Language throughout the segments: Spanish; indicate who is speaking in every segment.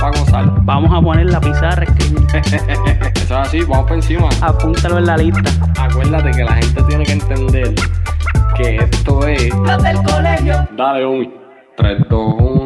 Speaker 1: Para pa gozar.
Speaker 2: Vamos a poner la pizarra, escribir.
Speaker 1: Eso es así, vamos por encima.
Speaker 2: Apúntalo en la lista.
Speaker 1: Acuérdate que la gente tiene que entender que esto es.
Speaker 2: Los del colegio.
Speaker 1: Dale, homie. 3, 2, 1.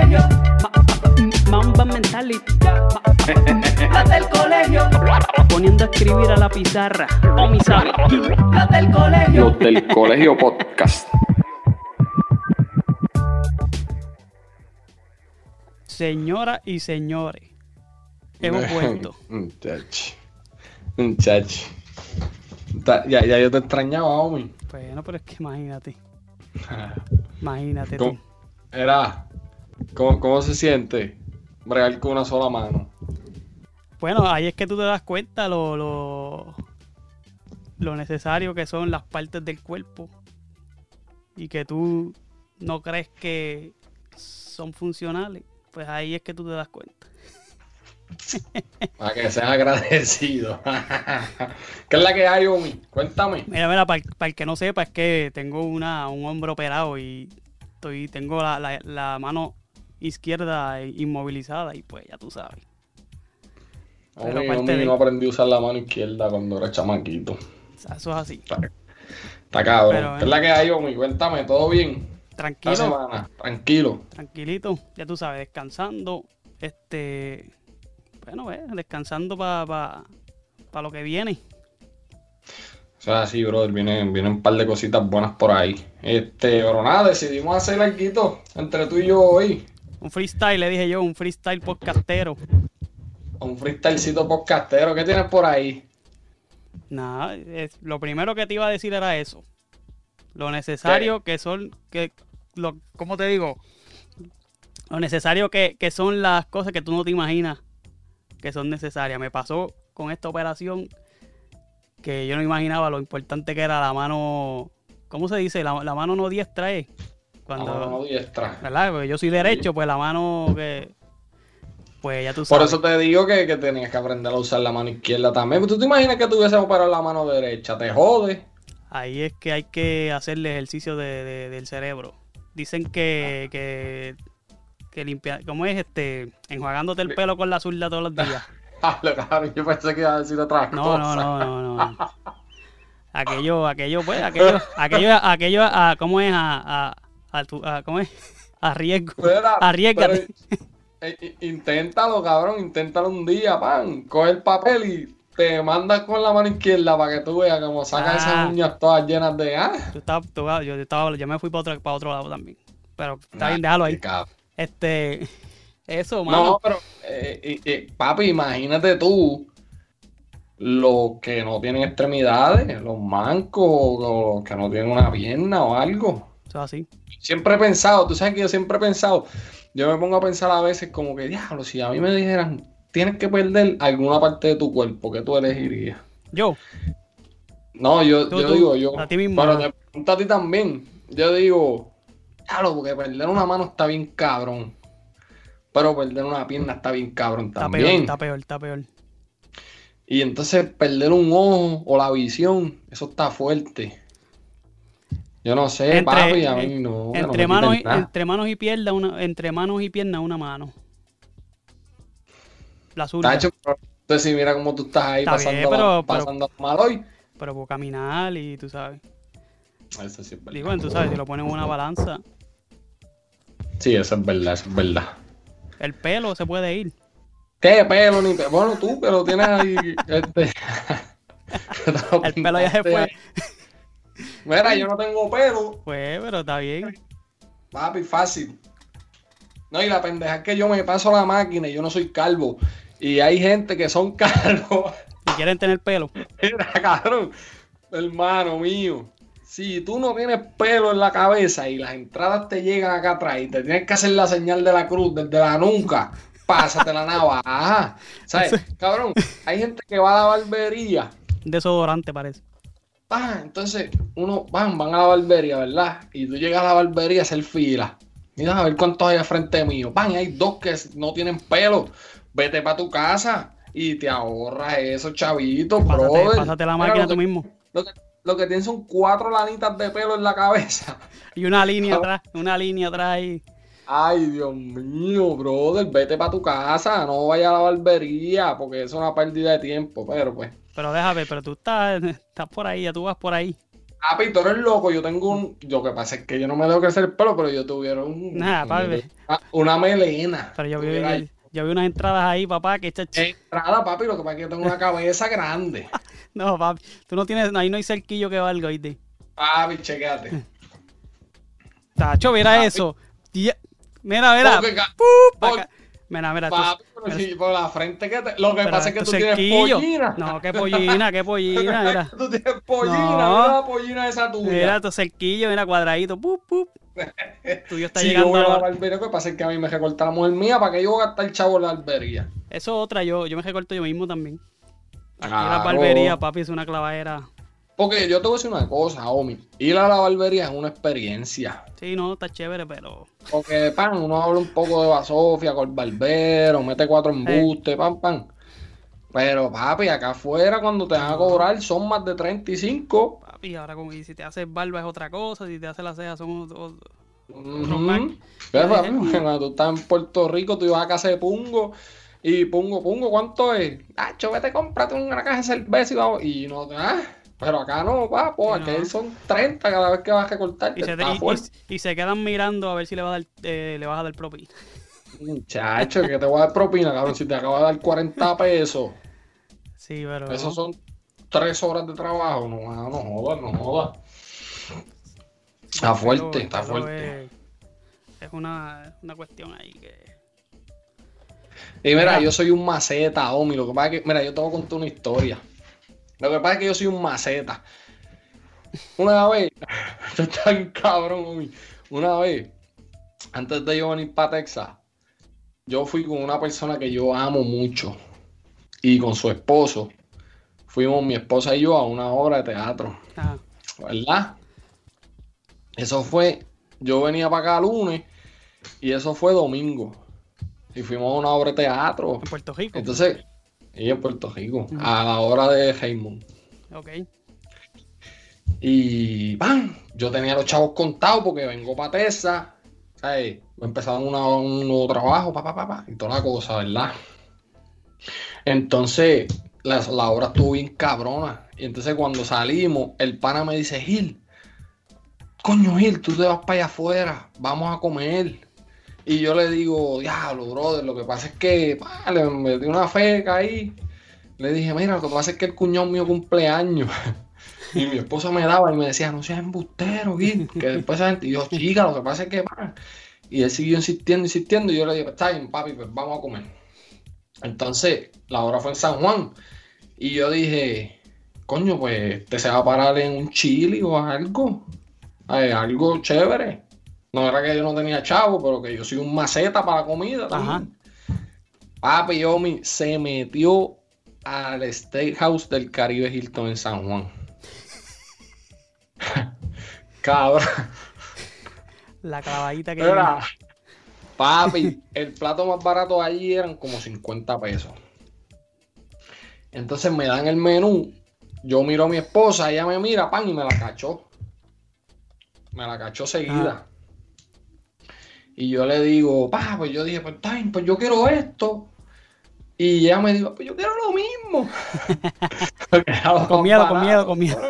Speaker 2: Las del colegio. Poniendo a escribir a la pizarra. O mi sabe. Las del colegio.
Speaker 1: Los del colegio podcast.
Speaker 2: Señoras y señores. Hemos vuelto.
Speaker 1: Muchacho. Muchacho. Ya, ya yo te extrañaba, homie.
Speaker 2: Bueno, pero es que imagínate. Imagínate
Speaker 1: ¿Cómo,
Speaker 2: tú.
Speaker 1: era, ¿cómo, ¿Cómo se siente bregar con una sola mano?
Speaker 2: Bueno, ahí es que tú te das cuenta lo, lo, lo necesario que son las partes del cuerpo. Y que tú no crees que son funcionales. Pues ahí es que tú te das cuenta.
Speaker 1: Para que seas agradecido. ¿Qué es la que hay, homie? Cuéntame.
Speaker 2: Mira, mira, para, el que no sepa, es que tengo una, un hombro operado y estoy, tengo la, la- la mano izquierda inmovilizada y pues ya tú sabes.
Speaker 1: Homie,
Speaker 2: de-
Speaker 1: no aprendí a usar la mano izquierda cuando era chamaquito.
Speaker 2: Eso es así.
Speaker 1: Está, está cabrón.
Speaker 2: Pero,
Speaker 1: ¿Qué es la que hay, homie? Cuéntame, ¿todo bien?
Speaker 2: Tranquilo,
Speaker 1: semana, tranquilo.
Speaker 2: tranquilito, ya tú sabes, descansando, este, bueno, eh, descansando para lo que viene.
Speaker 1: O sea, sí, brother, vienen, vienen un par de cositas buenas por ahí. Este, pero nada, decidimos hacer algo entre tú y yo hoy.
Speaker 2: Un freestyle, le dije yo, un freestyle podcastero.
Speaker 1: Un freestylecito podcastero. ¿Qué tienes por ahí?
Speaker 2: Nada, es- lo primero que te iba a decir era eso. Lo necesario que son, que, lo, ¿cómo te digo? Lo necesario que, que son las cosas que tú no te imaginas que son necesarias. Me pasó con esta operación que yo no imaginaba lo importante que era la mano, ¿cómo se dice? La, la mano no diestra es. Cuando,
Speaker 1: La mano diestra.
Speaker 2: ¿verdad? Porque yo soy derecho, pues la mano que, pues ya tú
Speaker 1: Por
Speaker 2: sabes.
Speaker 1: eso te digo que, que tenías que aprender a usar la mano izquierda también. ¿Tú te imaginas que tuviese operado la mano derecha? Te jode.
Speaker 2: Ahí es que hay que hacerle ejercicio de- de- del cerebro. Dicen que, que, que limpiar, ¿cómo es este? Enjuagándote el pelo con la zurda todos los días.
Speaker 1: Ah, yo pensé que iba a decir otra
Speaker 2: No, no, no, no, no. Aquello, aquello, pues, aquello, aquello, aquello, a, ¿cómo es? A, a, a tu- a- ¿cómo es? A riesgo. Arriesgate.
Speaker 1: eh, eh, inténtalo, cabrón, inténtalo un día, pan. Coge el papel y te mandas con la mano izquierda para que tú veas cómo saca
Speaker 2: Ah.
Speaker 1: esas uñas todas llenas de ah.
Speaker 2: Yo estaba, tú- yo, estaba, yo me fui para otro, para otro lado también. Pero está bien, déjalo ahí. Este, eso, mano.
Speaker 1: No, pero, eh, eh, eh, papi, imagínate tú los que no tienen extremidades, los mancos, o los que no tienen una pierna o algo.
Speaker 2: Eso es así.
Speaker 1: Siempre he pensado, tú sabes que yo siempre he pensado, yo me pongo a pensar a veces como que, diablo, si a mí me dijeran, tienes que perder alguna parte de tu cuerpo, ¿qué tú elegirías?
Speaker 2: Yo,
Speaker 1: No, yo,
Speaker 2: Tú,
Speaker 1: yo
Speaker 2: tú,
Speaker 1: digo, yo,
Speaker 2: a ti mismo,
Speaker 1: pero te pregunto a ti también, yo digo, diablo, porque perder una mano está bien cabrón, pero perder una pierna está bien cabrón
Speaker 2: está
Speaker 1: también.
Speaker 2: peor, está peor, está peor.
Speaker 1: Y entonces perder un ojo o la visión, eso está fuerte. Yo no sé,
Speaker 2: Entre-
Speaker 1: papi, a mí no.
Speaker 2: entre, manos y, entre manos y piernas, una, entre manos y piernas, una mano. La zurda.
Speaker 1: Tacho, pero entonces mira cómo tú estás ahí
Speaker 2: Está
Speaker 1: pasando,
Speaker 2: bien, pero- pero-
Speaker 1: pasando mal hoy.
Speaker 2: Pero puedo caminar y tú sabes.
Speaker 1: Eso sí es verdad.
Speaker 2: Digo, tú sabes, si lo pones en una balanza,
Speaker 1: Sí, eso es verdad, eso es verdad.
Speaker 2: el pelo se puede ir.
Speaker 1: ¿Qué pelo ni pelo? Bueno, tú, pero tienes ahí. Este...
Speaker 2: El pelo ya se fue.
Speaker 1: Mira, yo no tengo pelo.
Speaker 2: Pues, pero está bien.
Speaker 1: Papi, fácil. No, y la pendeja es que yo me paso la máquina y yo no soy calvo. Y hay gente que son calvos.
Speaker 2: Si quieren tener pelo.
Speaker 1: Mira, cabrón. Hermano mío. Si tú no tienes pelo en la cabeza y las entradas te llegan acá atrás y te tienes que hacer la señal de la cruz desde la nuca, pásate la navaja. ¿Sabes? Cabrón, hay gente que va a la barbería.
Speaker 2: Desodorante parece.
Speaker 1: Ah, entonces, uno van, van a la barbería, ¿verdad? Y tú llegas a la barbería a hacer fila. Mira a ver cuántos hay al frente mío. Van, hay dos que no tienen pelo. Vete para tu casa y te ahorras esos chavitos,
Speaker 2: Pásate,
Speaker 1: brother.
Speaker 2: pásate la
Speaker 1: Mira,
Speaker 2: máquina
Speaker 1: lo
Speaker 2: tú
Speaker 1: que-
Speaker 2: mismo.
Speaker 1: Lo que, lo que tienen son cuatro lanitas de pelo en la cabeza.
Speaker 2: Y una línea atrás, una línea atrás ahí.
Speaker 1: Ay, Dios mío, brother, vete para tu casa, no vaya a la barbería, porque eso es una pérdida de tiempo, pero pues.
Speaker 2: Pero déjame, pero tú estás, estás por ahí, ya tú vas por ahí.
Speaker 1: Papi, tú eres loco, yo tengo un... Lo que pasa es que yo no me dejo crecer el pelo, pero yo tuviera un...
Speaker 2: Nah, papi.
Speaker 1: Una, una melena.
Speaker 2: Pero yo vi, yo, yo vi unas entradas ahí, papá, que esta
Speaker 1: Entrada, papi, lo que pasa es que yo tengo una cabeza grande.
Speaker 2: No, papi, tú no tienes, ahí no hay cerquillo que valga, ¿oíste?
Speaker 1: Papi, chequéate.
Speaker 2: Tacho, mira eso. Mira, mira.
Speaker 1: Porque,
Speaker 2: Mira, mira. tú-
Speaker 1: papi, pero si por la frente que te... Lo que pasa es que tú tienes pollina.
Speaker 2: No, qué pollina, qué pollina, mira.
Speaker 1: Tú tienes pollina,
Speaker 2: No.
Speaker 1: mira la pollina esa tuya.
Speaker 2: Mira tu cerquillo, mira cuadradito. ¡pup, pup! Tuyo está
Speaker 1: Si yo
Speaker 2: llegando
Speaker 1: voy a la barbería, lo que pasa es que a mí me recorta la mujer mía para que yo voy a gastar chavo en la barbería.
Speaker 2: Eso otra, yo, yo me recorto yo mismo también. Aquí la
Speaker 1: Claro.
Speaker 2: barbería, papi, es una clavadera.
Speaker 1: Porque yo te voy a decir una cosa, Omi. Ir a la barbería es una experiencia.
Speaker 2: Sí, no, está chévere, pero.
Speaker 1: Porque, pan, uno habla un poco de basofia con el barbero, mete cuatro embustes, pam, pam. Pero, papi, acá afuera cuando te van a cobrar son más de 35.
Speaker 2: Papi, ahora como y si te haces barba es otra cosa, si te haces las cejas son otro-
Speaker 1: Ujú.
Speaker 2: Mac.
Speaker 1: Pero, papi, cuando tú estás en Puerto Rico, tú ibas a casa de Pungo. Y Pungo, Pungo, ¿cuánto es? Tacho, vete, cómprate una caja de cerveza y vamos. Y no, ah, pero acá no, papo,
Speaker 2: Sí,
Speaker 1: aquí
Speaker 2: no.
Speaker 1: son 30 cada vez que vas a recortarte.
Speaker 2: Y se, y- y- quedan mirando a ver si le vas a dar, eh, le vas a dar propina.
Speaker 1: Muchacho, que te voy a dar propina, cabrón. Si te acabo de dar 40 pesos,
Speaker 2: Sí, pero.
Speaker 1: esos son 3 horas de trabajo. No, no jodas, no jodas. Está fuerte, está fuerte.
Speaker 2: Es, es una, una cuestión ahí que.
Speaker 1: Y mira,
Speaker 2: Mira.
Speaker 1: yo soy un maceta, Omi. Lo que pasa es que, mira, yo te voy a contar una historia. Lo que pasa es que yo soy un maceta. Una vez, esto está bien cabrón. Una vez, antes de yo venir para Texas, yo fui con una persona que yo amo mucho. Y con su esposo. Fuimos mi esposa y yo a una obra de teatro.
Speaker 2: Ajá.
Speaker 1: ¿verdad? Eso fue, yo venía para acá lunes y eso fue domingo. Y fuimos a una obra de teatro.
Speaker 2: En Puerto Rico.
Speaker 1: Entonces, y en Puerto Rico, a la hora de Raymond.
Speaker 2: Ok.
Speaker 1: Y ¡pam! Yo tenía los chavos contados porque vengo para Texas. ¿sabes? Empezaron una- un nuevo trabajo, pa, pa, pa, pa, y toda la cosa, ¿verdad? Entonces, la, la obra estuvo bien cabrona. Y entonces cuando salimos, el pana me dice, Gil, coño Gil, tú te vas para allá afuera, vamos a comer. Y yo le digo, diablo, brother, lo que pasa es que pa, le metí una feca ahí. Le dije, mira, lo que pasa es que el cuñón mío cumpleaños. Y mi esposa me daba y me decía, no seas embustero, Gil, que después esa gente, y chica, lo que pasa es que, pa". y él siguió insistiendo, insistiendo, y yo le dije, está bien, papi, pues vamos a comer. Entonces, la hora fue en San Juan, y yo dije, coño, pues, te se va a parar en un chili o algo, Ay, algo chévere. No era que yo no tenía chavo, pero que yo soy un maceta para la comida. también. Papi Yomi se metió al Steakhouse del Caribe Hilton en San Juan. Cabrón.
Speaker 2: La clavadita que.
Speaker 1: Era, papi, el plato más barato allí eran como 50 pesos. Entonces me dan el menú. Yo miro a mi esposa, ella me mira, pan, y me la cachó. Me la cachó seguida. Y yo le digo, pa, pues yo dije, pues bien, pues yo quiero esto. Y ella me dijo, pues yo quiero lo mismo.
Speaker 2: Con miedo, con miedo, con miedo.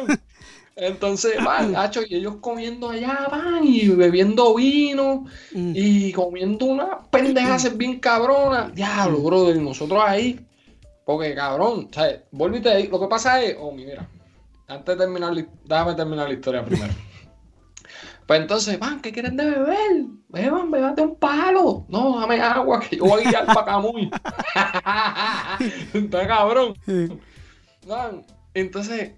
Speaker 1: Entonces, van, hacho, y ellos comiendo allá, van, y bebiendo vino,
Speaker 2: Mm.
Speaker 1: y comiendo unas pendejas bien cabronas. Diablo, brother, y nosotros ahí, porque cabrón, ¿sabes? Vuelvo y te digo, lo que pasa es, oh, mira, antes de terminar, déjame terminar la historia primero. Pues entonces, van, ¿qué quieren de beber? Beban, bebate un palo. No, dame agua, que yo voy a guiar para Camuy. Está cabrón. Entonces,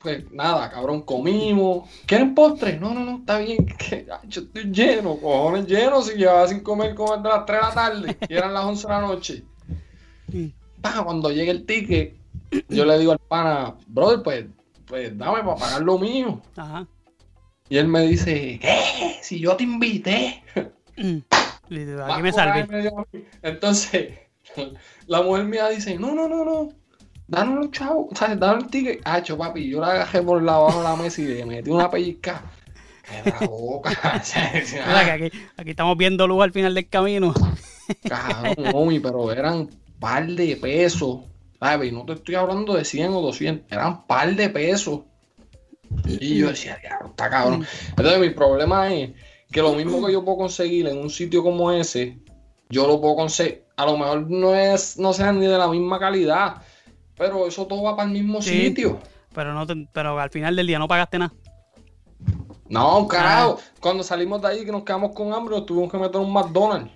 Speaker 1: pues nada, cabrón, comimos. ¿Quieren postre? No, no, no, está bien. Que, yo estoy lleno, cojones lleno. Si llevaba sin comer como desde las 3 de la tarde y eran las 11 de la noche. Pa, cuando llegue el ticket, yo le digo al pana, brother, pues, pues dame para pagar lo mío.
Speaker 2: Ajá.
Speaker 1: Y él me dice, ¿qué? Si yo te invité. Más
Speaker 2: Aquí me
Speaker 1: mí. Entonces, la mujer mía dice, no, no, no, no. Danos un chavo, ¿sabes? Danos el ticket. Hacho, papi, yo la agarré por la abajo de la mesa y le metí una pellizca. ¡Qué la boca!
Speaker 2: Aquí, aquí estamos viendo luz al final del camino.
Speaker 1: Cabrón, homie, pero eran par de pesos. ¿Sabes? Y no te estoy hablando de 100 o 200, eran par de pesos. Y yo decía, está cabrón. Entonces, mi problema es que lo mismo que yo puedo conseguir en un sitio como ese, yo lo puedo conseguir. A lo mejor no es, no sean ni de la misma calidad, pero eso todo va para el mismo
Speaker 2: Sí.
Speaker 1: sitio.
Speaker 2: Pero no te- pero al final del día no pagaste nada.
Speaker 1: No, carajo. Cuando salimos de ahí que nos quedamos con hambre, nos tuvimos que meter un McDonald's.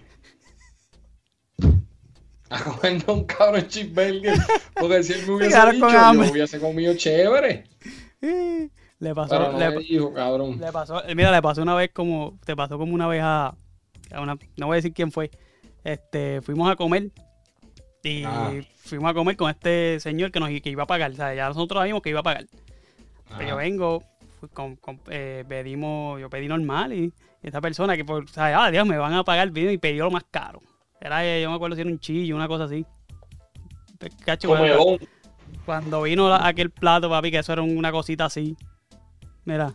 Speaker 1: A comernos un cabrón cheeseburger. Porque si él me hubiese dicho, yo hubiese comido chévere.
Speaker 2: Le pasó,
Speaker 1: Pero no
Speaker 2: le,
Speaker 1: me dijo, cabrón.
Speaker 2: le pasó, mira, le pasó una vez como, te pasó como una vez a, a una, no voy a decir quién fue. Este, fuimos a comer y
Speaker 1: Ah.
Speaker 2: fuimos a comer con este señor que nos que iba a pagar. O sea, ya nosotros sabíamos que iba a pagar. Pero yo
Speaker 1: Ajá.
Speaker 2: vengo, con- con- eh, pedimos, yo pedí normal y, y esta persona que por, o sea, ah, Dios, me van a pagar vino y pidió lo más caro. Era, eh, yo me acuerdo si era un chillo, una cosa así. Cacho, cuando, vino la- aquel plato, papi, que eso era una cosita así. Mira,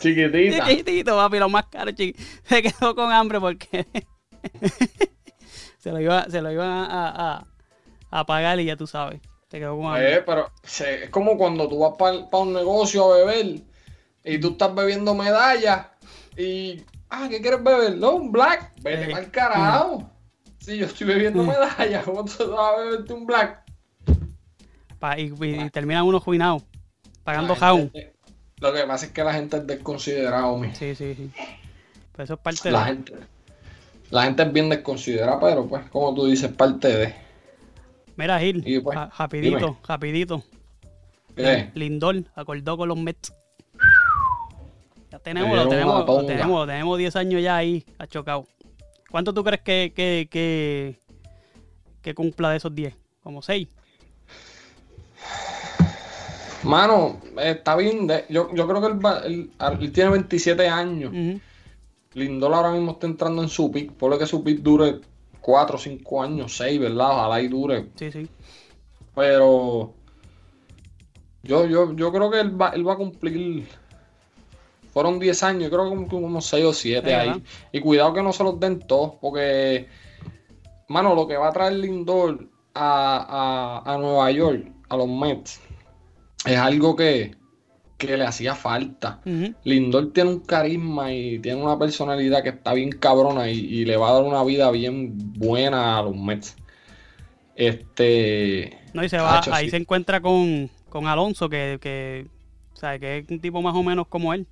Speaker 1: Chiquitita.
Speaker 2: chiquitito, papi, lo más caro, chiqui- Se quedó con hambre porque se lo iba, se lo iban a, a, a- pagar y ya tú sabes. Se quedó con hambre.
Speaker 1: Eh, pero se- es como cuando tú vas para un negocio a beber y tú estás bebiendo medallas y, ah, ¿qué quieres beber? No, un black. Vete
Speaker 2: Eh,
Speaker 1: el carajo. Si yo estoy bebiendo medallas, ¿cómo tú vas a beberte un black?
Speaker 2: Pa- y, y- y terminan unos juinados pagando
Speaker 1: La
Speaker 2: jaun.
Speaker 1: gente- Lo que pasa es que la gente es desconsiderada, mi.
Speaker 2: Sí, sí, sí. Pero eso es parte
Speaker 1: La
Speaker 2: de.
Speaker 1: gente, la gente es bien desconsiderada, pero pues, como tú dices, parte de.
Speaker 2: Mira, Gil,
Speaker 1: Y pues,
Speaker 2: ra- rapidito,
Speaker 1: dime.
Speaker 2: rapidito.
Speaker 1: ¿Qué?
Speaker 2: Lindor acordó con los Mets. Ya tenemos, lo tenemos, lo tenemos, tenemos 10 años ya ahí, ha chocado. ¿Cuánto tú crees que, que, que, que cumpla de esos 10? ¿Como 6?
Speaker 1: Mano, está bien. de- yo, yo creo que él, va- él- él tiene 27 años. Lindor ahora mismo está entrando en su pick. Por lo que su pick dure 4 o 5 años, 6, ¿verdad? Ojalá y dure.
Speaker 2: Sí, sí.
Speaker 1: Pero yo, yo, yo creo que él va, él va a cumplir. Fueron 10 años, yo creo que cumplió como 6 o 7
Speaker 2: Sí,
Speaker 1: ahí.
Speaker 2: ¿verdad?
Speaker 1: Y cuidado que no se los den todos, porque, mano, lo que va a traer Lindor a, a, a Nueva York, a los Mets, es algo que, que le hacía falta. Lindor tiene un carisma y tiene una personalidad que está bien cabrona y, y le va a dar una vida bien buena a los Mets. Este.
Speaker 2: No, y se va, ahí se encuentra con, con Alonso, que, que, o sea, que es un tipo más o menos como él.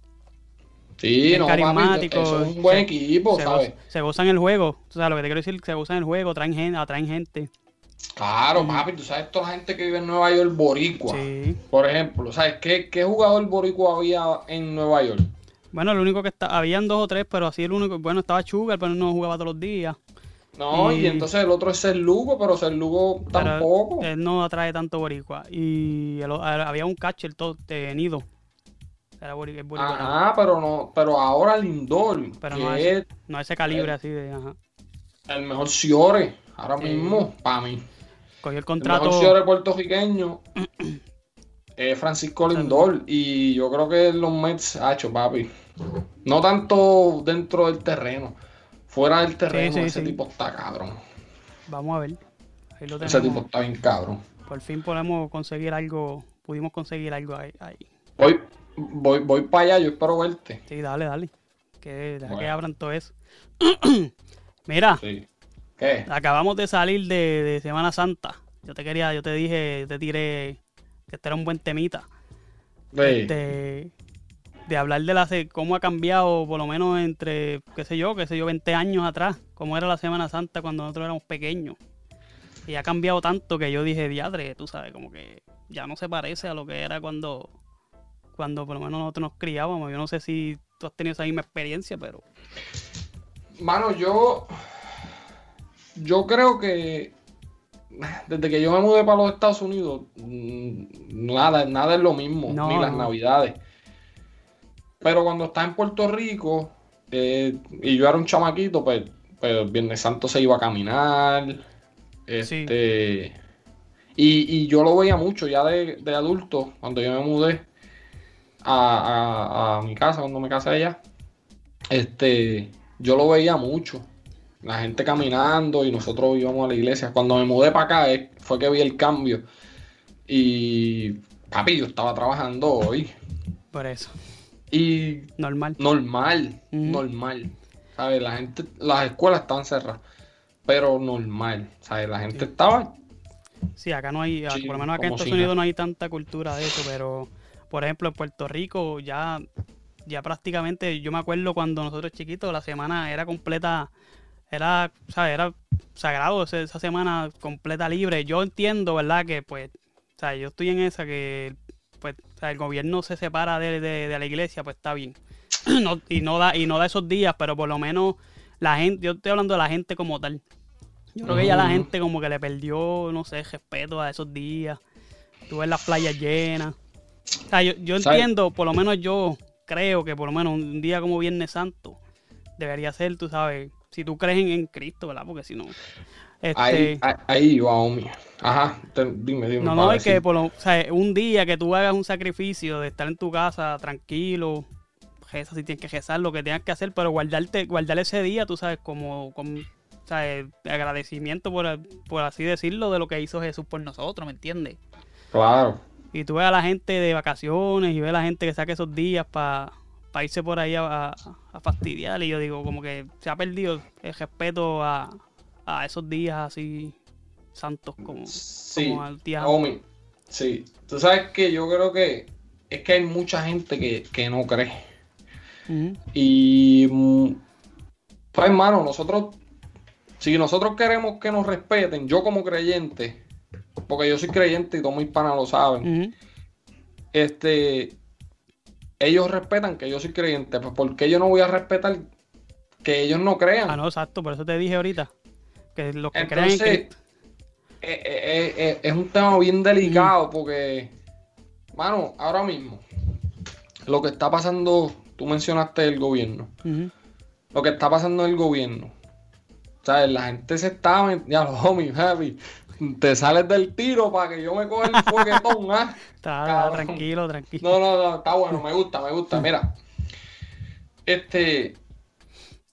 Speaker 1: Sí, no,
Speaker 2: carismático,
Speaker 1: eso es un buen
Speaker 2: se-
Speaker 1: equipo,
Speaker 2: se,
Speaker 1: ¿sabes?
Speaker 2: goza- se gozan el juego. O sea, lo que te quiero decir, se gozan el juego, traen gente, atraen gente.
Speaker 1: Claro, papi, tú sabes toda la gente que vive en Nueva York, Boricua.
Speaker 2: Sí.
Speaker 1: Por ejemplo, ¿sabes qué, qué jugador Boricua había en Nueva York?
Speaker 2: Bueno, lo único que está, habían dos o tres, pero así el único, bueno, estaba Sugar, pero no jugaba todos los días.
Speaker 1: No, y,
Speaker 2: Y-
Speaker 1: entonces el otro es el Lugo, pero el Lugo
Speaker 2: Pero
Speaker 1: tampoco.
Speaker 2: él no atrae tanto boricua. Y el había un catcher todo tenido. Era bori- es boricua.
Speaker 1: Ajá, pero no, pero ahora Lindor,
Speaker 2: Pero
Speaker 1: que
Speaker 2: no
Speaker 1: es
Speaker 2: es, no ese calibre así de, ajá.
Speaker 1: el mejor Ciore, ahora
Speaker 2: Sí.
Speaker 1: mismo, para mí.
Speaker 2: Cogió el
Speaker 1: El
Speaker 2: contrato.
Speaker 1: mejor Ciore puertorriqueño es Francisco Lindor. Y yo creo que los Mets, ha hecho papi. No tanto dentro del terreno. Fuera del terreno,
Speaker 2: sí,
Speaker 1: ese tipo está cabrón.
Speaker 2: Vamos a ver. Ahí lo
Speaker 1: Ese tipo está bien cabrón.
Speaker 2: Por fin podemos conseguir algo. Pudimos conseguir algo ahí.
Speaker 1: Voy, voy, voy para allá, yo espero verte.
Speaker 2: Sí, dale, dale. Que, deja que
Speaker 1: Bueno.
Speaker 2: abran todo eso. Mira,
Speaker 1: Sí. ¿Qué?
Speaker 2: acabamos de salir de, de Semana Santa. Yo te quería, yo te dije, yo te tiré que este era un buen temita. Este, de hablar de la cómo ha cambiado, por lo menos entre, qué sé yo, qué sé yo, 20 años atrás, cómo era la Semana Santa cuando nosotros éramos pequeños. Y ha cambiado tanto que yo dije, diadre, tú sabes, como que ya no se parece a lo que era cuando, cuando por lo menos nosotros nos criábamos. Yo no sé si tú has tenido esa misma experiencia, pero...
Speaker 1: Mano, yo... Yo creo que desde que yo me mudé para los Estados Unidos, mm, nada, nada es lo mismo, ni las navidades. Pero cuando estaba en Puerto Rico eh, y yo era un chamaquito, pues, pues Viernes Santo se iba a caminar. Este, y, yo lo veía mucho ya de, adulto, cuando yo me mudé a, mi casa, cuando me casé allá. Este, yo lo veía mucho. La gente caminando y nosotros íbamos a la iglesia. Cuando me mudé para acá eh, fue que vi el cambio. Y papi, yo estaba trabajando hoy.
Speaker 2: Por eso.
Speaker 1: Y
Speaker 2: normal.
Speaker 1: Normal, normal. ¿Sabes? La gente, las escuelas estaban cerradas, pero normal. ¿Sabes? La gente estaba.
Speaker 2: Sí, acá no hay, por lo menos acá en Estados Unidos no hay tanta cultura de eso, pero por ejemplo en Puerto Rico ya, ya prácticamente, yo me acuerdo cuando nosotros chiquitos la semana era completa, era, ¿sabes? Era sagrado esa semana completa libre. Yo entiendo, ¿verdad? Que pues, o sea, yo estoy en esa que pues el gobierno se separa de, la iglesia, pues está bien. y no da y no da esos días, pero por lo menos la gente, yo estoy hablando de la gente como tal. Yo creo que ya la gente como que le perdió, no sé, respeto a esos días. Tú ves las playas llenas. O sea, yo, yo entiendo, por lo menos yo creo que por lo menos un día como Viernes Santo debería ser, tú sabes, si tú crees en, Cristo, ¿verdad? Porque si no...
Speaker 1: Este... Ahí, ahí, wow, Ajá, dime, dime.
Speaker 2: No, no, es que por lo, o sea, un día que tú hagas un sacrificio de estar en tu casa tranquilo, reza si tienes que rezar, lo que tengas que hacer, pero guardarte, guardar ese día, tú sabes, como, como agradecimiento, por, por así decirlo, de lo que hizo Jesús por nosotros, ¿me entiendes?
Speaker 1: Claro.
Speaker 2: Y tú ves a la gente de vacaciones y ves a la gente que saque esos días para irse por ahí a, a, fastidiar. Y yo digo, como que se ha perdido el respeto a, a esos días así santos como,
Speaker 1: sí, el día. sí, tú sabes que yo creo que es que hay mucha gente que, no cree. Y mm, pues hermano, nosotros, si nosotros queremos que nos respeten, yo como creyente, porque yo soy creyente y todos mis panas lo saben, este, ellos respetan que yo soy creyente, pues ¿por qué yo no voy a respetar que ellos no crean?
Speaker 2: Ah, no, exacto, por eso te dije ahorita. Que lo que
Speaker 1: Entonces, eh, eh, eh, es un tema bien delicado mm. porque, mano, ahora mismo, lo que está pasando, tú mencionaste el gobierno, lo que está pasando en el gobierno, ¿sabes? La gente se está, ya los homies, happy, te sales del tiro para que yo me coja el foguetón, ¿ah?
Speaker 2: Está tranquilo, tranquilo.
Speaker 1: No, no, no, está bueno, me gusta, me gusta. Mira, este,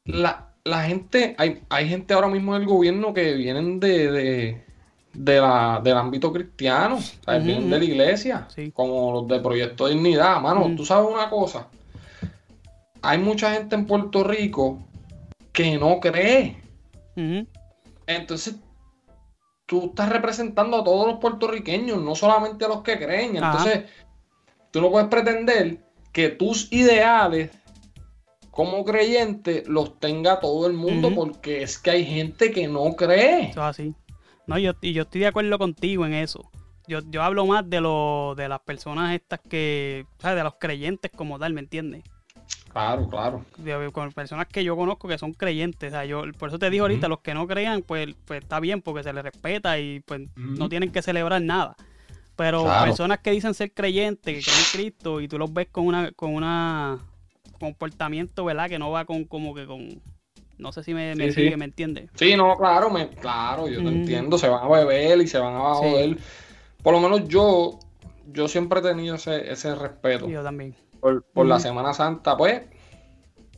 Speaker 1: la, la gente, hay, hay gente ahora mismo del gobierno que vienen de, de, la, del ámbito cristiano, vienen de la iglesia, como los de Proyecto Dignidad. Mano, tú sabes una cosa, hay mucha gente en Puerto Rico que no cree. Entonces, tú estás representando a todos los puertorriqueños, no solamente a los que creen. Entonces, tú no puedes pretender que tus ideales como creyente los tenga todo el mundo porque es que hay gente que no cree.
Speaker 2: Eso así. No, yo, y yo estoy de acuerdo contigo en eso. Yo, yo hablo más de lo, de las personas estas que, o sea, de los creyentes como tal, ¿me entiendes?
Speaker 1: Claro, claro.
Speaker 2: con personas que yo conozco que son creyentes. O sea, yo, por eso te digo ahorita, los que no crean, pues, pues está bien, porque se les respeta y pues no tienen que celebrar nada. Pero personas que dicen ser creyentes, que creen en Cristo, y tú los ves con una, con una comportamiento, ¿verdad? Que no va con como que con... No sé si me, me sigue, ¿me entiendes?
Speaker 1: Sí, no, claro, me, claro, yo te entiendo. Se van a beber y se van a joder. Por lo menos yo, yo siempre he tenido ese, ese respeto.
Speaker 2: Yo también.
Speaker 1: Por, la Semana Santa, pues,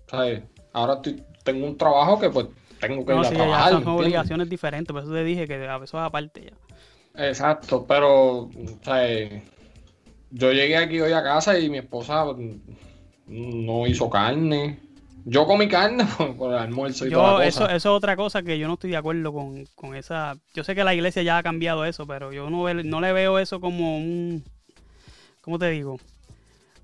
Speaker 1: ¿sabes? Ahora estoy, tengo un trabajo que pues tengo que ir a trabajar.
Speaker 2: son obligaciones diferentes, por eso te dije que a veces aparte ya.
Speaker 1: Exacto, pero, ¿sabes? Yo llegué aquí hoy a casa y mi esposa no hizo carne. Yo comí carne por el almuerzo y
Speaker 2: yo, Eso, eso es otra cosa que yo no estoy de acuerdo con, esa. Yo sé que la iglesia ya ha cambiado eso, pero yo no, no le veo eso como un. ¿Cómo te digo?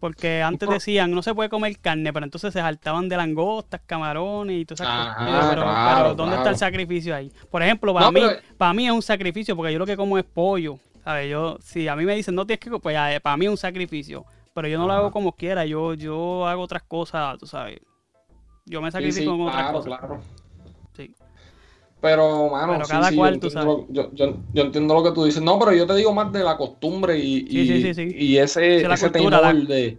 Speaker 2: Porque antes decían, no se puede comer carne, pero entonces se saltaban de langostas, camarones y todas esas
Speaker 1: Ajá,
Speaker 2: cosas. Pero,
Speaker 1: claro,
Speaker 2: pero ¿dónde está el sacrificio ahí? Por ejemplo, para,
Speaker 1: No,
Speaker 2: mí,
Speaker 1: pero-
Speaker 2: para mí es un sacrificio, porque yo lo que como es pollo. ¿sabes? Yo, si a mí me dicen, no tienes que comer, pues ya, para mí es un sacrificio. Pero yo no lo hago como quiera, yo, yo hago otras cosas, tú sabes. Yo me
Speaker 1: Sí,
Speaker 2: sacrifico
Speaker 1: sí,
Speaker 2: con otras
Speaker 1: claro,
Speaker 2: cosas.
Speaker 1: claro.
Speaker 2: Sí.
Speaker 1: Pero, mano,
Speaker 2: Pero
Speaker 1: sí,
Speaker 2: cada
Speaker 1: sí,
Speaker 2: cual,
Speaker 1: yo,
Speaker 2: tú
Speaker 1: entiendo, yo, yo- yo entiendo lo que tú dices. No, pero yo te digo más de la costumbre y, y,
Speaker 2: Sí,
Speaker 1: ese, ese
Speaker 2: cultura,
Speaker 1: temor
Speaker 2: la-
Speaker 1: de,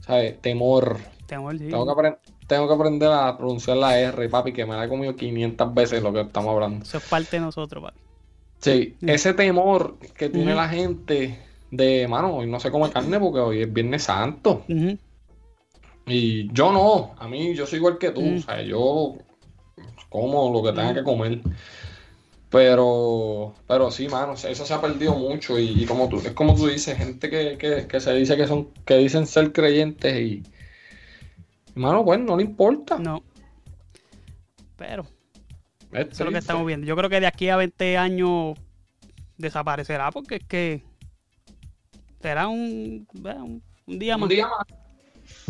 Speaker 1: ¿sabes? Temor.
Speaker 2: Temor, sí.
Speaker 1: Tengo que, tengo que aprender a pronunciar la R, papi, que me la he comido 500 veces lo que estamos hablando.
Speaker 2: Eso es parte de nosotros, papi.
Speaker 1: Sí, ese temor que tiene la gente de, mano, hoy no se come carne porque hoy es Viernes Santo. Y yo no, a mí yo soy igual que tú,
Speaker 2: Mm.
Speaker 1: o sea, yo como lo que tenga que comer. Pero, pero sí, mano, eso se ha perdido mucho y, y como tú, es como tú dices, gente que, que, que se dice que son, que dicen ser creyentes y, mano, pues no le importa.
Speaker 2: No. Pero,
Speaker 1: Es
Speaker 2: eso es lo que estamos viendo. Yo creo que de aquí a 20 años desaparecerá porque es que será un, un, un día
Speaker 1: Un
Speaker 2: más.
Speaker 1: día más,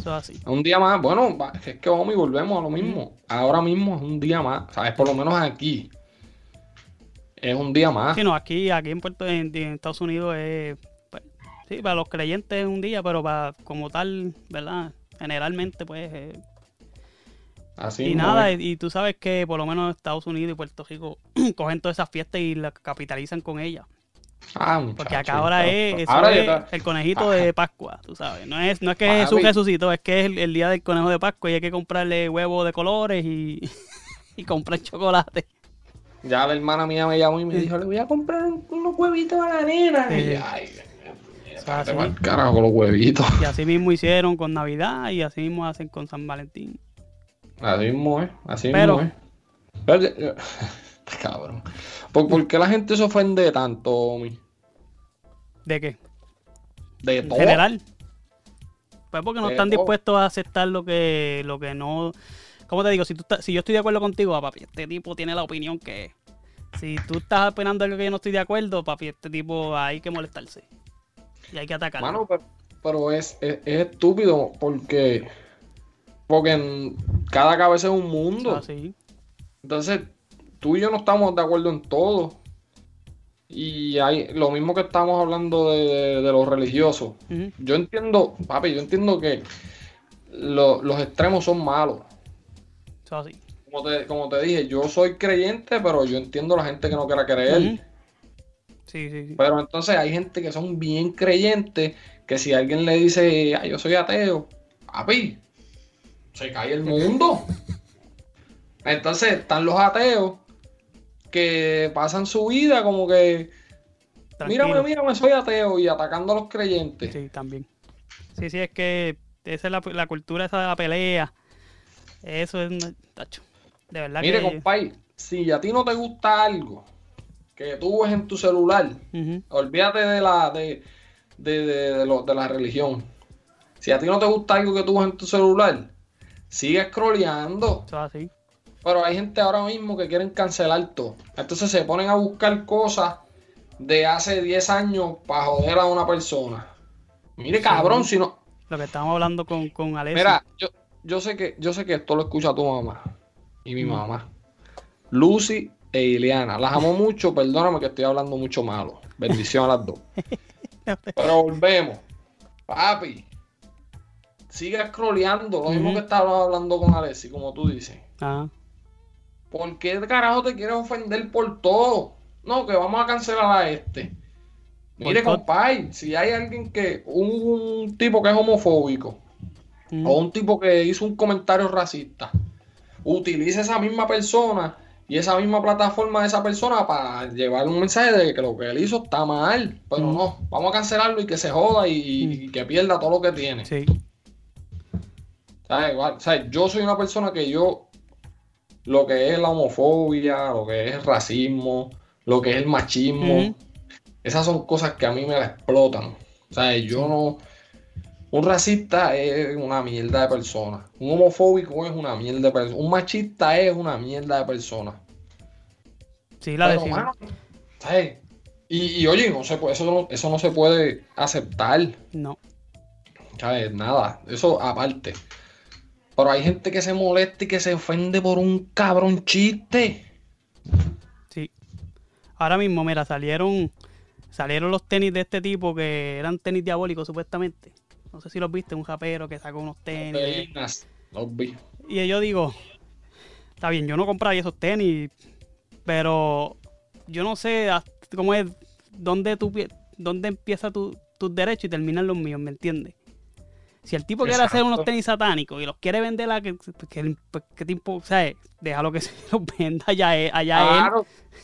Speaker 2: Eso es así.
Speaker 1: un día más, bueno, es que vamos y volvemos a lo mismo. Ahora mismo es un día más, ¿sabes? Por lo menos aquí. Es un día más.
Speaker 2: Sí, no, aquí, aquí en Puerto en, en Estados Unidos es pues, sí, para los creyentes es un día, pero para como tal, ¿verdad? Generalmente, pues. eh,
Speaker 1: Así
Speaker 2: y nada, y, y tú sabes que por lo menos Estados Unidos y Puerto Rico cogen todas esas fiestas y las capitalizan con ellas.
Speaker 1: Ah,
Speaker 2: Porque acá ahora es, eso
Speaker 1: ahora
Speaker 2: es
Speaker 1: ya está-
Speaker 2: el conejito de Pascua, tú sabes. No es, no es que
Speaker 1: Papi.
Speaker 2: Jesús resucitó, es que es el, el día del conejo de Pascua y hay que comprarle huevos de colores y, y comprar chocolate.
Speaker 1: Ya la hermana mía me llamó y me dijo, le voy a comprar un- unos huevitos a la nena.
Speaker 2: Sí.
Speaker 1: Y, ay, te va el carajo con los huevitos.
Speaker 2: Y así mismo hicieron con Navidad y así mismo hacen con San Valentín.
Speaker 1: Así mismo es, así
Speaker 2: Pero-
Speaker 1: mismo es. Pero, eh, cabrón. ¿Por, por qué la gente se ofende tanto, Omi?
Speaker 2: ¿De qué?
Speaker 1: De
Speaker 2: En
Speaker 1: todo.
Speaker 2: general. Pues porque no
Speaker 1: De
Speaker 2: están
Speaker 1: todo.
Speaker 2: dispuestos a aceptar lo que, lo que no. ¿Cómo te digo? Si, tú estás- si yo estoy de acuerdo contigo, ah, papi, este tipo tiene la opinión que es. Si tú estás opinando algo que yo no estoy de acuerdo, papi, este tipo hay que molestarse. Y hay que atacarlo.
Speaker 1: Mano, pero, pero es, es, es estúpido porque, porque en- cada cabeza es un mundo.
Speaker 2: Así.
Speaker 1: Entonces, tú y yo no estamos de acuerdo en todo. Y hay lo mismo que estamos hablando de, de, de los religiosos. Yo entiendo, papi, yo entiendo que lo- los extremos son malos.
Speaker 2: Así.
Speaker 1: Como te, como te dije, yo soy creyente, pero yo entiendo a la gente que no quiera creer.
Speaker 2: Sí, sí, sí.
Speaker 1: Pero entonces hay gente que son bien creyentes, que si alguien le dice, "Ah, yo soy ateo, papi, se cae el mundo. Entonces están los ateos que pasan su vida como que,
Speaker 2: Tranquilo.
Speaker 1: mírame, mírame, soy ateo y atacando a los creyentes.
Speaker 2: Sí, también. Sí, sí, es que esa es la, la cultura esa de la pelea. Eso es un tacho. De verdad
Speaker 1: Mire,
Speaker 2: que.
Speaker 1: compadre, si a ti no te gusta algo que tú ves en tu celular,
Speaker 2: Ujú.
Speaker 1: olvídate de la, de, de, de- de lo- de la religión. Si a ti no te gusta algo que tú ves en tu celular, sigue scrolleando.
Speaker 2: Eso es así.
Speaker 1: Pero hay gente ahora mismo que quieren cancelar todo. Entonces se ponen a buscar cosas de hace 10 años para joder a una persona. Mire, cabrón, si no.
Speaker 2: Lo que estábamos hablando con, con Alexis.
Speaker 1: Mira, yo, yo sé que yo sé que esto lo escucha tu mamá y mi
Speaker 2: Mm.
Speaker 1: mamá. Lucy e Ileana. Las amo mucho, perdóname que estoy hablando mucho malo. Bendición a las dos. Pero volvemos. Papi. Sigue scrolleando. Lo mismo que estaba hablando con Alessi, como tú dices.
Speaker 2: Ah,
Speaker 1: ¿Por qué carajo te quieres ofender por todo? No, que vamos a cancelar a este. Mire, compadre, si hay alguien que, un, un tipo que es homofóbico,
Speaker 2: ujú.
Speaker 1: o un tipo que hizo un comentario racista, utiliza esa misma persona y esa misma plataforma de esa persona para llevar un mensaje de que lo que él hizo está mal. Pero
Speaker 2: Mm.
Speaker 1: no, vamos a cancelarlo y que se joda y, y que pierda todo lo que tiene.
Speaker 2: Sí.
Speaker 1: ¿Sabes? Igual, ¿sabes? Yo soy una persona que yo, lo que es la homofobia, lo que es el racismo, lo que es el machismo, esas son cosas que a mí me la explotan. ¿Sabes? Yo no... Un racista es una mierda de persona. Un homofóbico es una mierda de persona. Un machista es una mierda de persona.
Speaker 2: Sí, la
Speaker 1: Pero,
Speaker 2: decimos.
Speaker 1: mano, ¿sabes? Y, y, oye, no se puede, eso, no, eso no se puede aceptar.
Speaker 2: No.
Speaker 1: ¿Sabes? Nada, eso aparte. Pero hay gente que se molesta y que se ofende por un cabrón chiste.
Speaker 2: Sí. Ahora mismo, mira, salieron salieron los tenis de este tipo que eran tenis diabólicos supuestamente. No sé si los viste, un japero que sacó unos tenis.
Speaker 1: Los vi.
Speaker 2: Y yo digo, está bien, yo no compraría esos tenis, pero yo no sé cómo es, dónde, tu, dónde empieza tus derechos y terminan los míos, ¿me entiendes? Si el tipo quiere hacer unos tenis satánicos y los quiere vender a que, que, que tipo, ¿sabes? Déjalo que se los venda allá, allá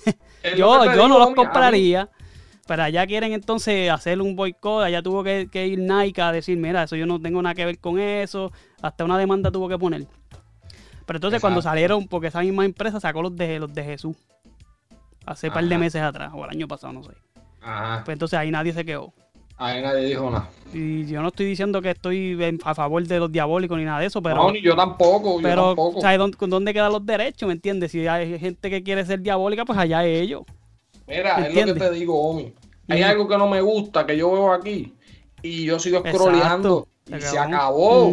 Speaker 2: él. yo yo no los compraría. Pero allá quieren entonces hacer un boicot, allá tuvo que, ir Nike a decir, mira, eso yo no tengo nada que ver con eso, hasta una demanda tuvo que poner. Pero entonces cuando salieron, porque esa misma empresa sacó los de los de Jesús, hace un par de meses atrás, o el año pasado, no sé. Ajá. Pues entonces ahí nadie se quedó.
Speaker 1: Ahí nadie dijo nada.
Speaker 2: Y yo no estoy diciendo que estoy a favor de los diabólicos ni nada de eso, pero. No,
Speaker 1: ni yo tampoco.
Speaker 2: Pero,
Speaker 1: yo tampoco.
Speaker 2: ¿sabes dónde, dónde quedan los derechos? ¿Me entiendes? Si hay gente que quiere ser diabólica, pues allá es ellos.
Speaker 1: Mira, es lo que te digo, Omi. Hay algo que no me gusta que yo veo aquí y yo sigo scrolleando y se acabó.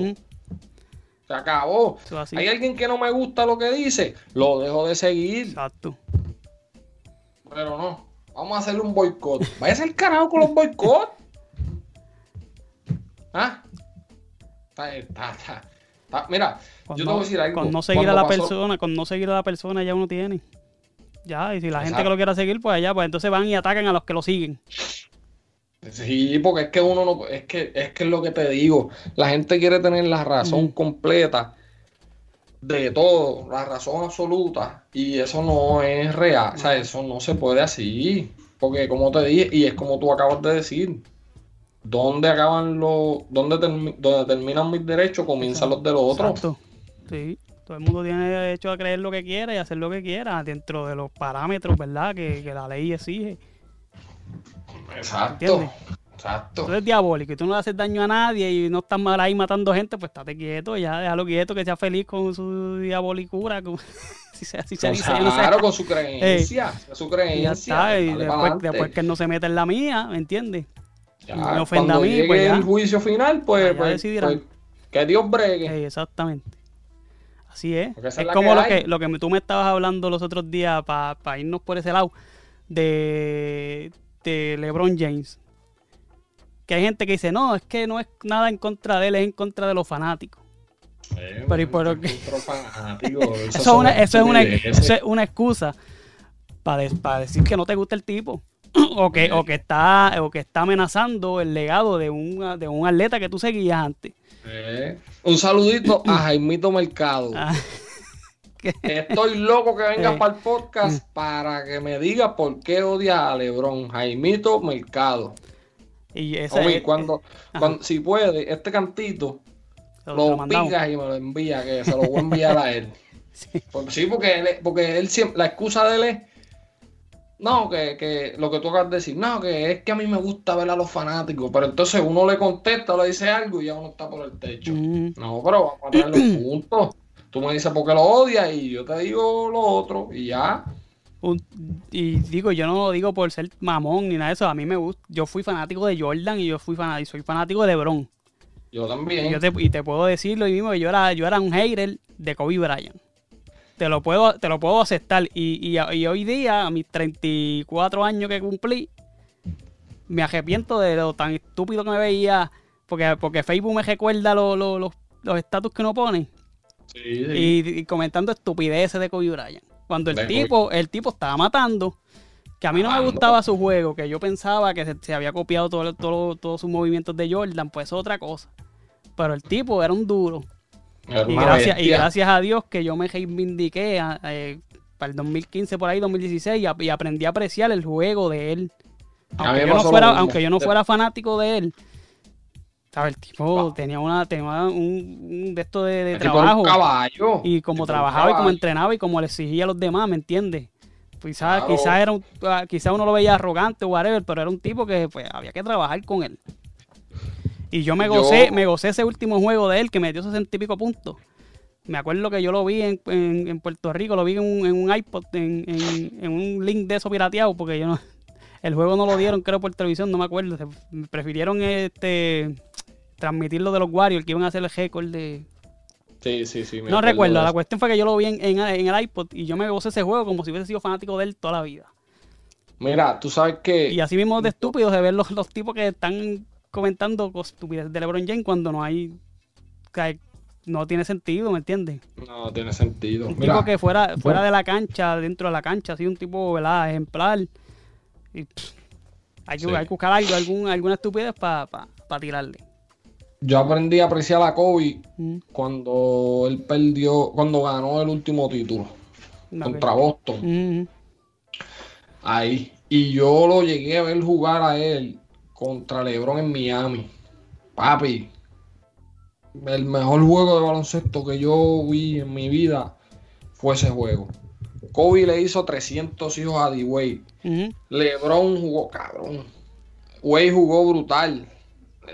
Speaker 1: Se acabó. Hay alguien que no me gusta lo que dice, lo dejo de seguir. Exacto. Pero no, vamos a hacerle un boicot. Vaya a ser carajo con los boicots. ¿Ah? Mira, yo te voy a decir algo.
Speaker 2: Con no seguir a la persona, con no seguir a la persona ya uno tiene. Ya, y si la gente que lo quiera seguir, pues allá, pues entonces van y atacan a los que lo siguen.
Speaker 1: Sí, porque es que uno no, es que es que es lo que te digo, la gente quiere tener la razón completa de todo, la razón absoluta, y eso no es real, o sea, eso no se puede así, porque como te dije, y es como tú acabas de decir, ¿dónde acaban los, dónde, terminan mis derechos, comienzan los de los otros? Exacto.
Speaker 2: Sí. Todo el mundo tiene derecho a creer lo que quiera y hacer lo que quiera dentro de los parámetros, ¿verdad? Que, la ley exige.
Speaker 1: Exacto. Exacto.
Speaker 2: Tú eres diabólico y tú no le haces daño a nadie y no estás mal ahí matando gente, pues estate quieto, ya déjalo quieto, que sea feliz con su diabolicura.
Speaker 1: si se, si dice, claro, con su creencia. su creencia.
Speaker 2: Y, después, que él no se mete en la mía, ¿me entiendes? Ya, me ofenda a mí,
Speaker 1: pues el juicio final, pues, pues, pues, que Dios bregue.
Speaker 2: exactamente. Así es. es, como lo, que, lo que tú me estabas hablando los otros días para irnos por ese lado de, LeBron James. Que hay gente que dice, no, es que no es nada en contra de él, es en contra de los fanáticos. Pero y por qué? eso, es una, eso, es una, eso es una excusa para, para decir que no te gusta el tipo. o que, o que está, o que está amenazando el legado de un, de un atleta que tú seguías antes.
Speaker 1: Eh, un saludito a Jaimito Mercado. Ah, Estoy loco que venga eh. para el podcast para que me diga por qué odia a Lebron. Jaimito Mercado. Y ese, cuando, cuando, si puede, este cantito lo, pigas y me lo envía, que se lo voy a enviar a él. sí. porque, él, porque él siempre, la excusa de él es no, que, que, lo que tú acabas de decir, no, que es que a mí me gusta ver a los fanáticos, pero entonces uno le contesta, le dice algo y ya uno está por el techo. No, pero vamos a tener los puntos. Tú me dices por qué lo odias y yo te digo lo otro y ya.
Speaker 2: y digo, yo no lo digo por ser mamón ni nada de eso. A mí me gusta. Yo fui fanático de Jordan y yo fui fanático, soy fanático de LeBron.
Speaker 1: Yo también.
Speaker 2: Y, te, y te puedo decir lo mismo que yo era, yo era un hater de Kobe Bryant te lo puedo, te lo puedo aceptar. Y, hoy día, a mis 34 años que cumplí, me arrepiento de lo tan estúpido que me veía. Porque, porque Facebook me recuerda los estatus que uno pone. Y, comentando estupideces de Kobe Bryant. Cuando el tipo, el tipo estaba matando, que a mí no me gustaba su juego, que yo pensaba que se, había copiado todos todo, todos sus movimientos de Jordan, pues es otra cosa. Pero el tipo era un duro. Y gracias, y gracias a Dios que yo me reivindiqué eh, para el 2015, por ahí, 2016, y, aprendí a apreciar el juego de él. Aunque, yo no, fuera, aunque yo no fuera fanático de él, ¿sabes? El tipo tenía, una, tenía un, de esto de, trabajo.
Speaker 1: Caballo.
Speaker 2: Y como trabajaba y como entrenaba y como le exigía a los demás, ¿me entiendes? Quizás quizá era ah, quizá uno lo veía arrogante o whatever, pero era un tipo que pues, había que trabajar con él. Y yo me gocé, me gocé ese último juego de él que me dio 60 y pico puntos. Me acuerdo que yo lo vi en, Puerto Rico, lo vi en un, iPod, en, un link de eso pirateado, porque yo no, el juego no lo dieron, creo, por televisión, no me acuerdo. prefirieron este transmitir lo de los Warriors, que iban a hacer el récord de...
Speaker 1: Sí, sí, sí. me
Speaker 2: No recuerdo, la cuestión fue que yo lo vi en, en- en el iPod y yo me gocé ese juego como si hubiese sido fanático de él toda la vida.
Speaker 1: Mira, tú sabes que.
Speaker 2: Y así mismo de estúpidos de ver los, los tipos que están comentando estupideces de LeBron James cuando no hay... no tiene sentido, ¿me entiendes?
Speaker 1: No tiene sentido.
Speaker 2: Un
Speaker 1: Mira,
Speaker 2: tipo que fuera, fuera de la cancha, dentro de la cancha, así un tipo, ¿verdad? Ejemplar. Y, pff, hay, que,
Speaker 1: Sí.
Speaker 2: hay que buscar algo, algún, alguna estupidez para tirarle.
Speaker 1: yo aprendí a apreciar a Kobe
Speaker 2: Mm,
Speaker 1: cuando él perdió, cuando ganó el último título contra Boston.
Speaker 2: Mm,
Speaker 1: Ahí. Y yo lo llegué a ver jugar a él contra LeBron en Miami. Papi, el mejor juego de baloncesto que yo vi en mi vida fue ese juego. Kobe le hizo 300 hijos a D-Wade. LeBron jugó cabrón. Wade jugó brutal.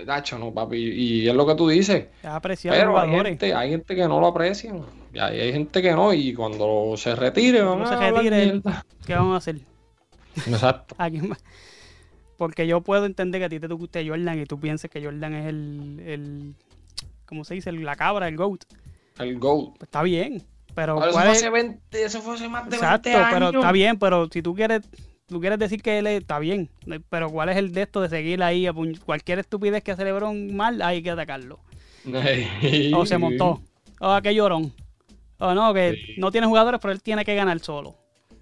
Speaker 1: Dacho, no, papi. Y es lo que tú dices. Pero hay gente, hay gente que no lo aprecian. Y hay, hay gente que no. Y cuando se retire, van
Speaker 2: Cuando
Speaker 1: a
Speaker 2: se
Speaker 1: hablar
Speaker 2: retire. ¿Qué vamos a hacer?
Speaker 1: Exacto.
Speaker 2: ¿A quién más? Porque yo puedo entender que a ti te guste Jordan y tú pienses que Jordan es el, el ¿cómo se dice? La cabra, el GOAT.
Speaker 1: El GOAT.
Speaker 2: Pues está bien. Pero,
Speaker 1: Pero eso
Speaker 2: ¿cuál
Speaker 1: fue
Speaker 2: es-
Speaker 1: hace 20, eso fue hace más de
Speaker 2: Exacto,
Speaker 1: 20
Speaker 2: pero está bien, pero si tú quieres, tú quieres decir que él es- está bien, pero ¿cuál es el de esto de seguir ahí? a Cualquier estupidez que hace LeBron mal, hay que atacarlo. O se montó, o que llorón, o no, que
Speaker 1: Sí.
Speaker 2: no tiene jugadores, pero él tiene que ganar solo.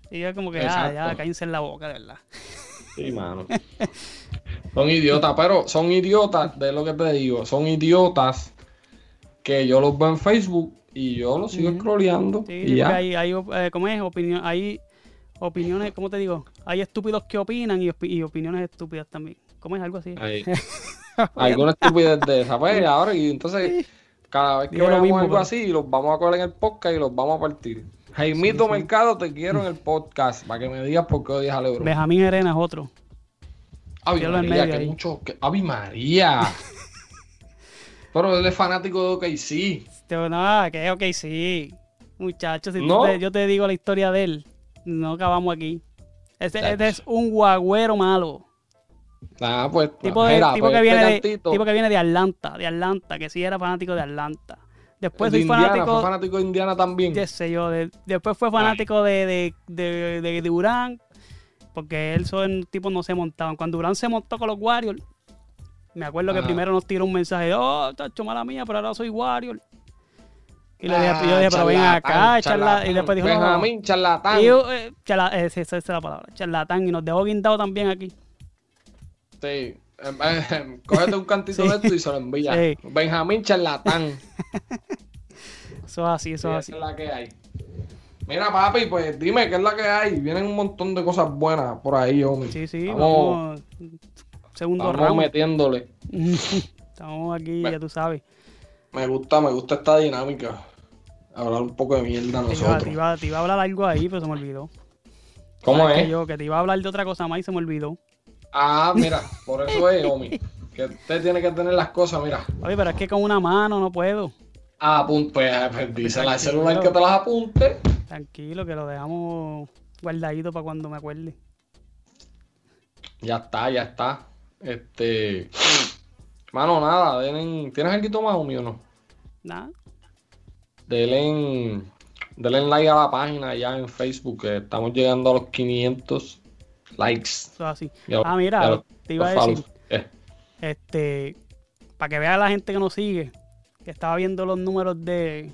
Speaker 2: Y es como que, ah, ya,
Speaker 1: Exacto.
Speaker 2: cállense en la boca, de verdad.
Speaker 1: Sí, mano. Son idiotas, pero son idiotas, de lo que te digo, son idiotas que yo los veo en Facebook y yo los sigo scrolleando.
Speaker 2: Sí,
Speaker 1: y ya.
Speaker 2: hay, hay eh, ¿cómo es? Opinión, hay opiniones, ¿cómo te digo? Hay estúpidos que opinan y, opi- y opiniones estúpidas también. ¿Cómo es algo así?
Speaker 1: Hay alguna estupidez de esa, pues, ahora, y entonces cada vez que veamos algo
Speaker 2: pero-
Speaker 1: así, los vamos a coger en el podcast y los vamos a partir. Jaimito
Speaker 2: Sí, sí.
Speaker 1: Mercado, te quiero en el podcast para que me digas por qué odias a Lebron.
Speaker 2: Benjamín Arena es otro. En
Speaker 1: María, que
Speaker 2: ahí.
Speaker 1: mucho. Que... Ave María. Pero él es fanático de OKC.
Speaker 2: Te- No, que ok, sí. Muchachos, si tú
Speaker 1: ¿No?
Speaker 2: te- yo te digo la historia de él, no acabamos aquí. Este, este es un guagüero malo.
Speaker 1: Ah, pues.
Speaker 2: Tipo, de,
Speaker 1: mira,
Speaker 2: tipo,
Speaker 1: pues
Speaker 2: que
Speaker 1: este
Speaker 2: viene de, tipo que viene de Atlanta, de Atlanta, que sí era fanático de Atlanta. Después
Speaker 1: de
Speaker 2: soy
Speaker 1: Indiana,
Speaker 2: fanático,
Speaker 1: fue fanático de Indiana también.
Speaker 2: qué sé yo, de- después fue fanático de, de, de, de Durán, porque él son tipo no se montaban. Cuando Durán se montó con los Warriors, me acuerdo que primero nos tiró un mensaje, oh, tacho, mala mía, pero ahora soy Warrior. Y le dije,
Speaker 1: Ah,
Speaker 2: yo dije, pero ven acá,
Speaker 1: charlatán,
Speaker 2: charla, y después dijo, no,
Speaker 1: Benjamín, charlatán.
Speaker 2: y yo, eh, charla- eh, sí, esa es la palabra, charlatán, y nos dejó guindado también aquí.
Speaker 1: Sí. Em, em, Cógete un cantito
Speaker 2: Sí.
Speaker 1: de esto y se lo envía.
Speaker 2: Sí.
Speaker 1: Benjamín Charlatán.
Speaker 2: Eso es así, eso
Speaker 1: Esa
Speaker 2: es así.
Speaker 1: es la que hay. Mira, papi, pues dime qué es la que hay. Vienen un montón de cosas buenas por ahí, hombre.
Speaker 2: Sí, sí,
Speaker 1: Vamos-
Speaker 2: vamos. Segundo
Speaker 1: Estamos
Speaker 2: round.
Speaker 1: metiéndole.
Speaker 2: Estamos aquí,
Speaker 1: Ve-
Speaker 2: ya tú sabes.
Speaker 1: Me gusta, me gusta esta dinámica. Hablar un poco de mierda
Speaker 2: Te iba,
Speaker 1: nosotros.
Speaker 2: te, iba, te iba a hablar algo ahí, pero se me olvidó.
Speaker 1: ¿Cómo
Speaker 2: ¿Sabes
Speaker 1: es?
Speaker 2: Que yo, que te iba a hablar de otra cosa más y se me olvidó.
Speaker 1: Ah, mira, por eso es, homie. Que usted tiene que tener las cosas, mira.
Speaker 2: Oye, pero es que con una mano no puedo.
Speaker 1: Ah, pues, pues dísela al celular que te las apunte.
Speaker 2: Tranquilo, que lo dejamos guardadito para cuando me acuerde.
Speaker 1: Ya está, ya está. Este. Mano, nada, denle. ¿Tienes algo más, homie, o no?
Speaker 2: Nada.
Speaker 1: Denle, denle like a la página ya en Facebook, que estamos llegando a los 500 likes.
Speaker 2: Eso es así.
Speaker 1: Ya-
Speaker 2: ah, mira, te iba a decir.
Speaker 1: Eh,
Speaker 2: este, para que vea la gente que nos sigue, que estaba viendo los números de,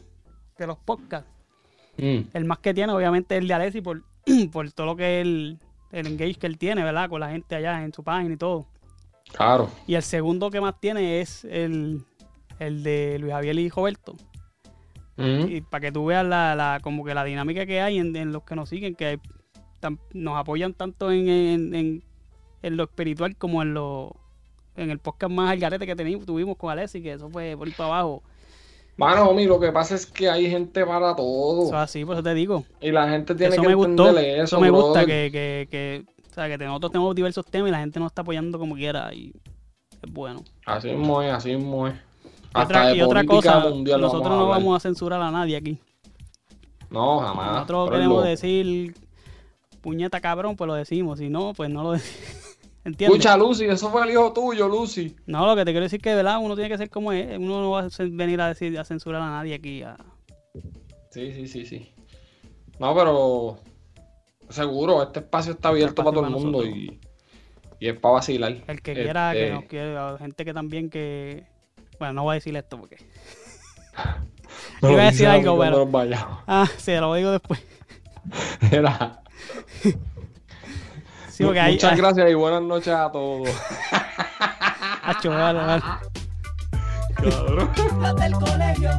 Speaker 2: de los podcasts.
Speaker 1: mm,
Speaker 2: El más que tiene, obviamente, es el de Alessi por, por todo lo que él, el engage que él tiene, ¿verdad? Con la gente allá en su página y todo.
Speaker 1: claro.
Speaker 2: Y el segundo que más tiene es el, el de Luis Javier y Roberto.
Speaker 1: Mm,
Speaker 2: Y para que tú veas la, la- como que la dinámica que hay en, en los que nos siguen, que tan- nos apoyan tanto en, en, en- en lo espiritual como en lo en el podcast más al garete que tuvimos con Alessi, que eso fue por ir para abajo.
Speaker 1: Mano, homie, lo que pasa es que hay gente para todo.
Speaker 2: Eso es así, por eso te digo.
Speaker 1: Y la gente tiene
Speaker 2: Eso
Speaker 1: que
Speaker 2: me gustó.
Speaker 1: entenderle
Speaker 2: Eso,
Speaker 1: eso,
Speaker 2: me gusta, que, que, que, o sea, que nosotros tenemos diversos temas y la gente nos está apoyando como quiera y es bueno.
Speaker 1: Así mismo es, así mismo es. Hasta
Speaker 2: otra,
Speaker 1: de
Speaker 2: y otra cosa, nosotros
Speaker 1: vamos
Speaker 2: no vamos a censurar a nadie aquí.
Speaker 1: No, jamás.
Speaker 2: Nosotros queremos decir puñeta cabrón, pues lo decimos. Si no, pues no lo decimos. ¿Entiendes?
Speaker 1: Escucha, Lucy, eso fue el hijo tuyo, Lucy.
Speaker 2: No, lo que te quiero decir es que, ¿verdad? Uno tiene que ser como es. Uno no va a venir a decir, a censurar a nadie aquí. a-
Speaker 1: Sí, sí, sí, sí. No, pero seguro, este espacio está abierto
Speaker 2: espacio
Speaker 1: para todo el mundo y, y es para vacilar.
Speaker 2: El que quiera, que
Speaker 1: Este,
Speaker 2: nos quiera, gente que también que... Bueno, no voy a decir esto porque...
Speaker 1: no,
Speaker 2: iba a decir algo, pero-. Ah, sí, lo digo después.
Speaker 1: Era,
Speaker 2: Sí, porque hay...
Speaker 1: Muchas
Speaker 2: hay-
Speaker 1: gracias y buenas noches a todos.
Speaker 2: Acho, vale, vale.
Speaker 1: Cabrón.
Speaker 3: Los del colegio.